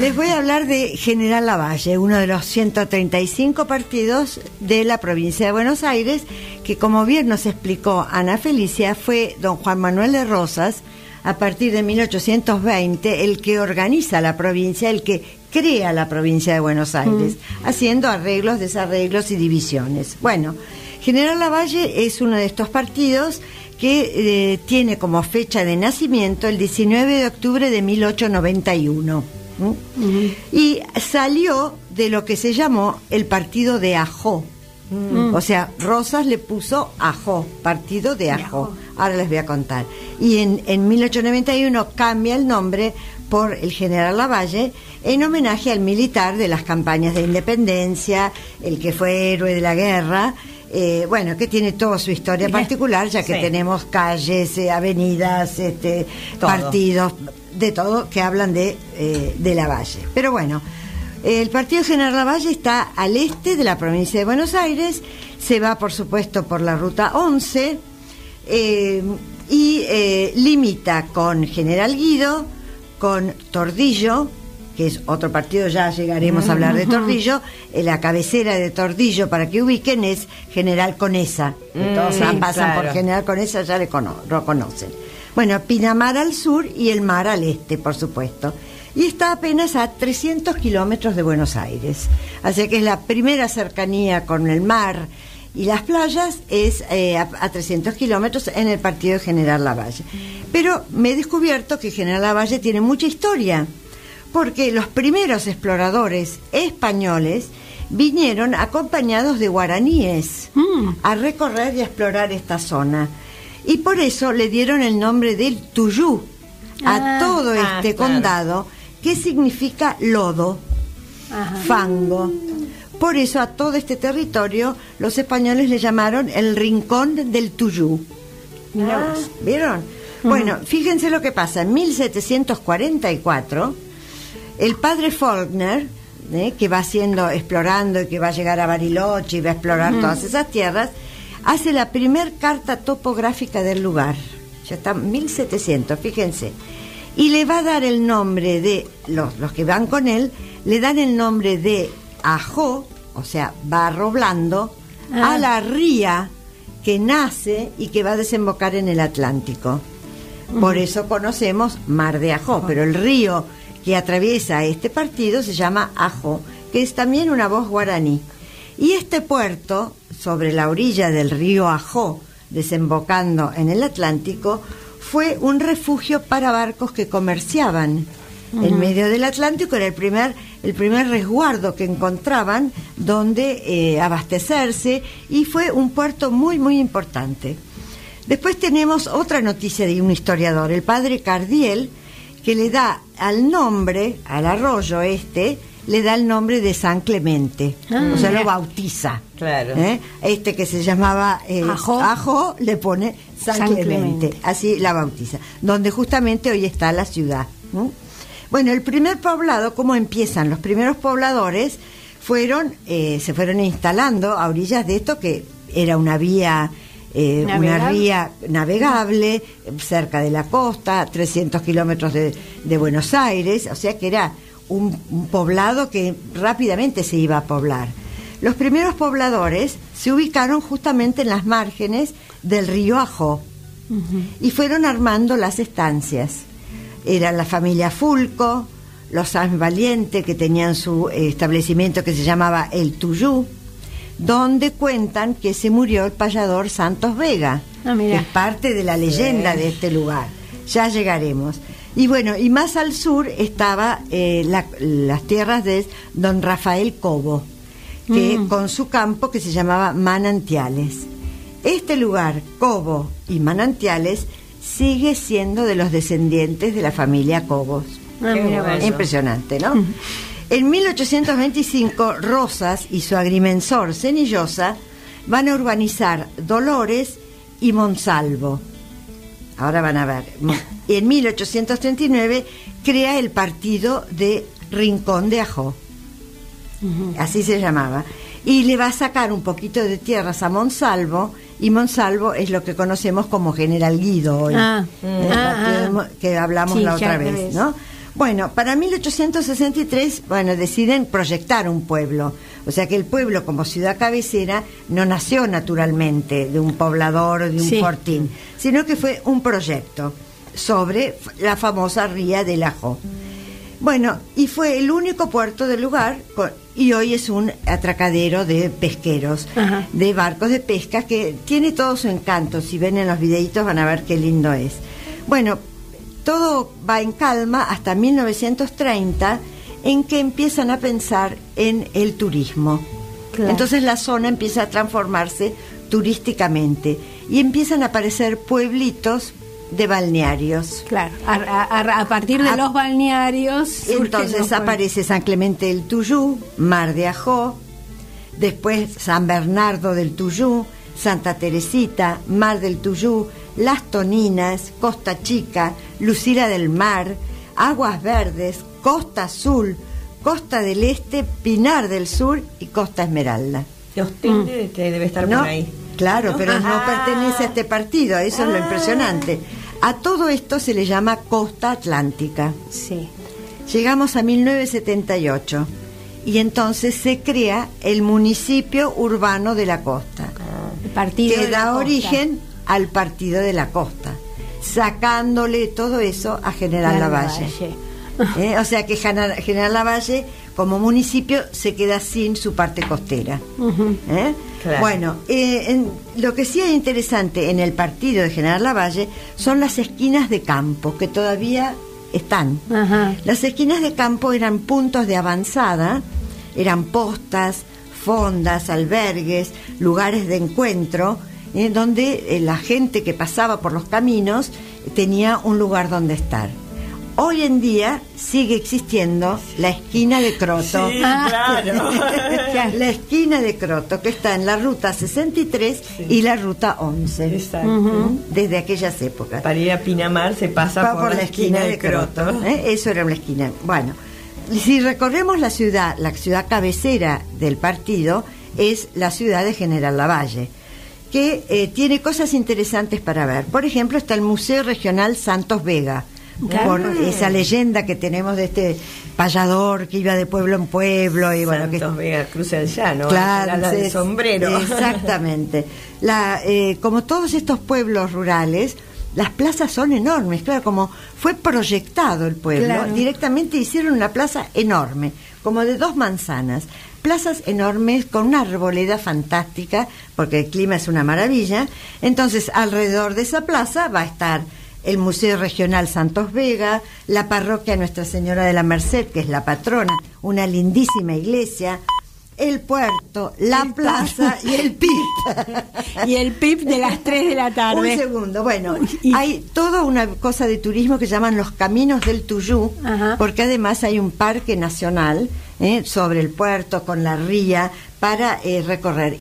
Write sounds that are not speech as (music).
Les voy a hablar de General Lavalle, uno de los 135 partidos de la provincia de Buenos Aires, que como bien nos explicó Ana Felicia, fue don Juan Manuel de Rosas, a partir de 1820, el que organiza la provincia, el que crea la provincia de Buenos Aires, haciendo arreglos, desarreglos y divisiones. Bueno, General Lavalle es uno de estos partidos que eh, tiene como fecha de nacimiento el 19 de octubre de 1891 y salió de lo que se llamó el partido de Ajó. Mm. O sea, Rosas le puso Ajó, partido de Ajó. Ahora les voy a contar. Y en, en 1891 cambia el nombre por el general Lavalle en homenaje al militar de las campañas de independencia, el que fue héroe de la guerra. Eh, bueno, que tiene toda su historia particular, ya que tenemos calles, eh, avenidas, este, partidos, de todo que hablan de, eh, de Lavalle. Pero bueno, el Partido General Lavalle está al este de la provincia de Buenos Aires, se va por supuesto por la ruta 11 eh, y limita con General Guido, con Tordillo, que es otro partido, ya llegaremos a hablar de Tordillo, la cabecera de Tordillo, para que ubiquen, es General Conesa. Mm, todos pasan por General Conesa, ya le lo conocen. Bueno, Pinamar al sur y el mar al este, por supuesto. Y está apenas a 300 kilómetros de Buenos Aires. Así que es la primera cercanía con el mar y las playas es eh, a, 300 kilómetros en el partido de General Lavalle. Pero me he descubierto que General Lavalle tiene mucha historia, porque los primeros exploradores españoles vinieron acompañados de guaraníes mm. a recorrer y a explorar esta zona y por eso le dieron el nombre del Tuyú a ah, todo ah, este condado, que significa lodo, fango. Por eso a todo este territorio los españoles le llamaron el Rincón del Tuyú. Ah. ¿Vieron? Bueno, fíjense lo que pasa. En 1744, el padre Faulkner, ¿eh? que va haciendo, explorando y que va a llegar a Bariloche y va a explorar todas esas tierras, hace la primer carta topográfica del lugar. Ya está 1700, fíjense. Y le va a dar el nombre de, los, los que van con él, le dan el nombre de Ajó, o sea, barro blando, a ah. la ría que nace y que va a desembocar en el Atlántico. Por eso conocemos Mar de Ajó, pero el río que atraviesa este partido se llama Ajó, que es también una voz guaraní. Y este puerto, sobre la orilla del río Ajó, desembocando en el Atlántico, fue un refugio para barcos que comerciaban. En medio del Atlántico era el primer, el primer resguardo que encontraban donde eh, abastecerse y fue un puerto muy, muy importante. Después tenemos otra noticia de un historiador, el padre Cardiel, que le da al nombre, al arroyo este, le da el nombre de San Clemente, o sea, lo bautiza. Claro. ¿eh? Este que se llamaba eh, Ajo. le pone San, Clemente. así la bautiza, donde justamente hoy está la ciudad. Bueno, el primer poblado, ¿cómo empiezan? Los primeros pobladores fueron, eh, se fueron instalando a orillas de esto que era una vía eh, una vía navegable cerca de la costa, 300 kilómetros de, de, Buenos Aires, o sea que era un, poblado que rápidamente se iba a poblar. Los primeros pobladores se ubicaron justamente en las márgenes del río Ajó y fueron armando las estancias. Era la familia Fulco, los San Valiente, que tenían su establecimiento que se llamaba El Tuyú, donde cuentan que se murió el payador Santos Vega, ah, que es parte de la leyenda de este lugar. Ya llegaremos. Y bueno, y más al sur estaba eh, las tierras de don Rafael Cobo, que mm. con su campo que se llamaba Manantiales. Este lugar, Cobo y Manantiales, sigue siendo de los descendientes de la familia Cobos. Ah, Impresionante, ¿no? En 1825, Rosas y su agrimensor Cenillosa van a urbanizar Dolores y Monsalvo. Ahora van a ver (laughs) en 1839 crea el partido de Rincón de Ajó, así se llamaba, y le va a sacar un poquito de tierras a Monsalvo, y Monsalvo es lo que conocemos como General Guido hoy, ah. Ah, ah. que hablamos la otra vez, ¿no? Bueno, para 1863, bueno, deciden proyectar un pueblo. O sea que el pueblo como ciudad cabecera no nació naturalmente de un poblador o de un fortín, sino que fue un proyecto sobre la famosa ría del Ajo. Bueno, y fue el único puerto del lugar y hoy es un atracadero de pesqueros, de barcos de pesca que tiene todo su encanto. Si ven en los videitos van a ver qué lindo es. Bueno, todo va en calma hasta 1930 en que empiezan a pensar en el turismo. Entonces la zona empieza a transformarse turísticamente y empiezan a aparecer pueblitos de balnearios. Claro, a, partir de los balnearios. Entonces aparece San Clemente del Tuyú, Mar de Ajó, después San Bernardo del Tuyú, Santa Teresita, Mar del Tuyú, Las Toninas, Costa Chica, Lucila del Mar, Aguas Verdes, Costa Azul, Costa del Este, Pinar del Sur y Costa Esmeralda. Mm. debe estar por ahí. Claro, pero no pertenece a este partido, eso es lo ah. impresionante. A todo esto se le llama Costa Atlántica. Sí. Llegamos a 1978 y entonces se crea el municipio urbano de la costa. El partido que da origen al partido de la costa, sacándole todo eso a General Lavalle. ¿Eh? O sea que General Lavalle como municipio se queda sin su parte costera. ¿Eh? Bueno, eh, lo que sí es interesante en el partido de General Lavalle son las esquinas de campo, que todavía están. Las esquinas de campo eran puntos de avanzada, eran postas, fondas, albergues, lugares de encuentro, eh, donde la gente que pasaba por los caminos tenía un lugar donde estar. Hoy en día sigue existiendo la esquina de Croto. Sí, claro. (laughs) la esquina de Croto, que está en la ruta 63 y la ruta 11. Exacto. Desde aquellas épocas. Para ir a Pinamar se pasa por, la, esquina, de Croto. ¿eh? Eso era una esquina. Bueno, si recorremos la ciudad, la ciudad cabecera del partido es la ciudad de General Lavalle que eh, tiene cosas interesantes para ver. Por ejemplo, está el Museo Regional Santos Vega, por esa leyenda que tenemos de este payador que iba de pueblo en pueblo y bueno que Vega Cruz del Llano claro la sombrero. (laughs) exactamente. La, eh, como todos estos pueblos rurales las plazas son enormes claro como fue proyectado el pueblo. Directamente hicieron una plaza enorme como de dos manzanas plazas enormes con una arboleda fantástica porque el clima es una maravilla. Entonces alrededor de esa plaza va a estar el Museo Regional Santos Vega, la parroquia Nuestra Señora de la Merced, que es la patrona, una lindísima iglesia, el puerto, la plaza y el PIP. (laughs) y el PIP de las 3 de la (laughs) tarde. Un segundo, bueno, hay toda una cosa de turismo que llaman los caminos del Tuyú, porque además hay un parque nacional eh, sobre el puerto con la ría para eh, recorrer.